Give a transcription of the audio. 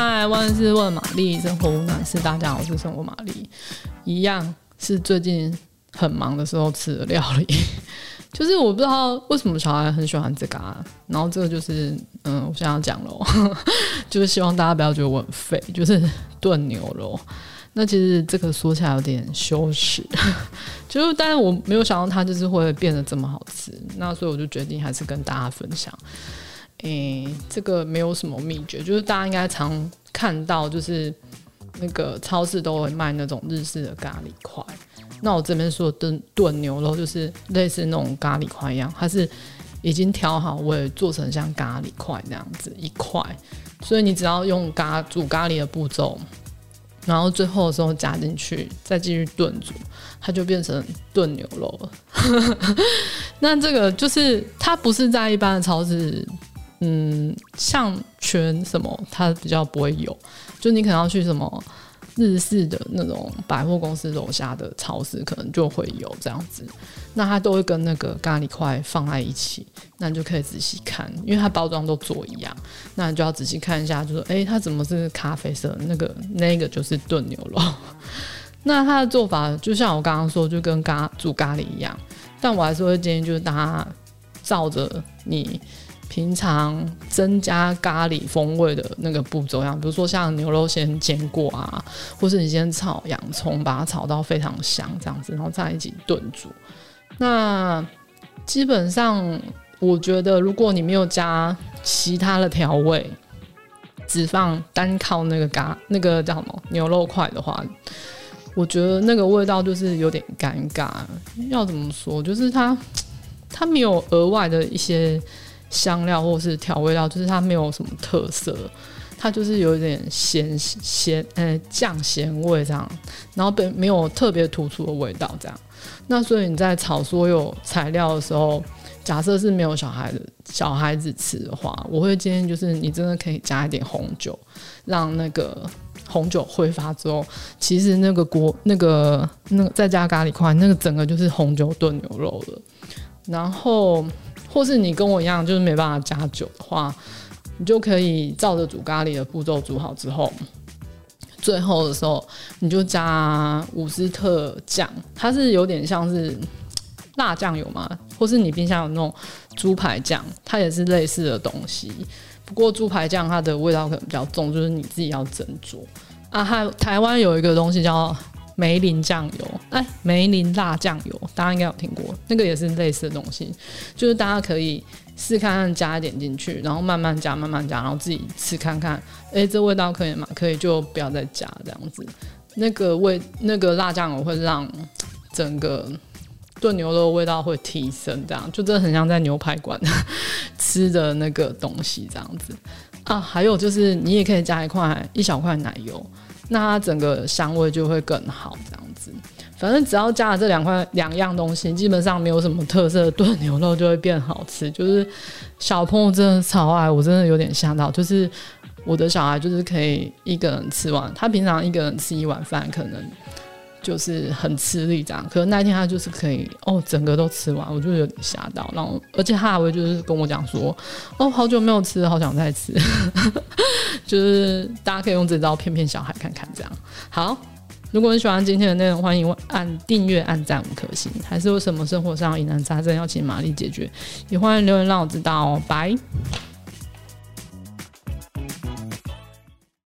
嗨，万事问玛丽，生活无难事。大家好，我是生活玛丽，一样是最近很忙的时候吃的料理。就是我不知道为什么小孩很喜欢这个，啊，然后这个就是嗯，我想要讲喽，就是希望大家不要觉得我很废，就是炖牛肉。那其实这个说起来有点羞耻，就是但是我没有想到它就是会变得这么好吃，那所以我就决定还是跟大家分享。诶、这个没有什么秘诀，就是大家应该常看到，就是那个超市都会卖那种日式的咖喱块。那我这边说炖炖牛肉，就是类似那种咖喱块一样，它是已经调好味，做成像咖喱块那样子一块。所以你只要用咖煮咖喱的步骤，然后最后的时候加进去，再继续炖煮，它就变成炖牛肉了。那这个就是它不是在一般的超市。嗯，像全什么，它比较不会有，就你可能要去什么日式的那种百货公司楼下的超市，可能就会有这样子。那它都会跟那个咖喱块放在一起，那你就可以仔细看，因为它包装都做一样，那你就要仔细看一下，就说，哎、它怎么是咖啡色？那个那个就是炖牛肉。那它的做法就像我刚刚说，就跟咖煮咖喱一样，但我还是会建议，就是大家照着你。平常增加咖喱风味的那个步骤，样比如说像牛肉先煎过啊，或是你先炒洋葱，把它炒到非常香这样子，然后再一起炖煮。那基本上，我觉得如果你没有加其他的调味，只放单靠那个咖那个叫什么牛肉块的话，我觉得那个味道就是有点尴尬。要怎么说？就是它 它没有额外的一些。香料或是调味料，就是它没有什么特色，它就是有点咸咸呃酱咸味这样，然后没没有特别突出的味道这样。那所以你在炒所有材料的时候，假设是没有小孩的小孩子吃的话，我会建议就是你真的可以加一点红酒，让那个红酒挥发之后，其实那个锅那个那个再加咖喱块，那个整个就是红酒炖牛肉了，然后。或是你跟我一样，就是没办法加酒的话，你就可以照着煮咖喱的步骤煮好之后，最后的时候你就加伍斯特酱，它是有点像是辣酱油嘛，或是你冰箱有那种猪排酱，它也是类似的东西。不过猪排酱它的味道可能比较重，就是你自己要斟酌啊。还台湾有一个东西叫。梅林酱油，哎，梅林辣酱油，大家应该有听过，那个也是类似的东西，就是大家可以试看看加一点进去，然后慢慢加，慢慢加，然后自己吃看看，哎，这味道可以吗？可以就不要再加这样子。那个味，那个辣酱油会让整个炖牛肉的味道会提升，这样就真的很像在牛排馆 吃的那个东西这样子啊。还有就是你也可以加一块一小块奶油。那它整个香味就会更好，这样子。反正只要加了这两块两样东西，基本上没有什么特色的炖牛肉就会变好吃。就是小朋友真的超爱，我真的有点吓到。就是我的小孩就是可以一个人吃完，他平常一个人吃一碗饭可能。就是很吃力这样，可是那天他就是可以哦，整个都吃完，我就有点吓到。然后，而且他还会就是跟我讲说，哦，好久没有吃，好想再吃。就是大家可以用这招骗骗小孩看看这样。好，如果你喜欢今天的内容，欢迎按订阅、按赞五颗星。还是有什么生活上疑难杂症要请玛丽解决，也欢迎留言让我知道哦。拜。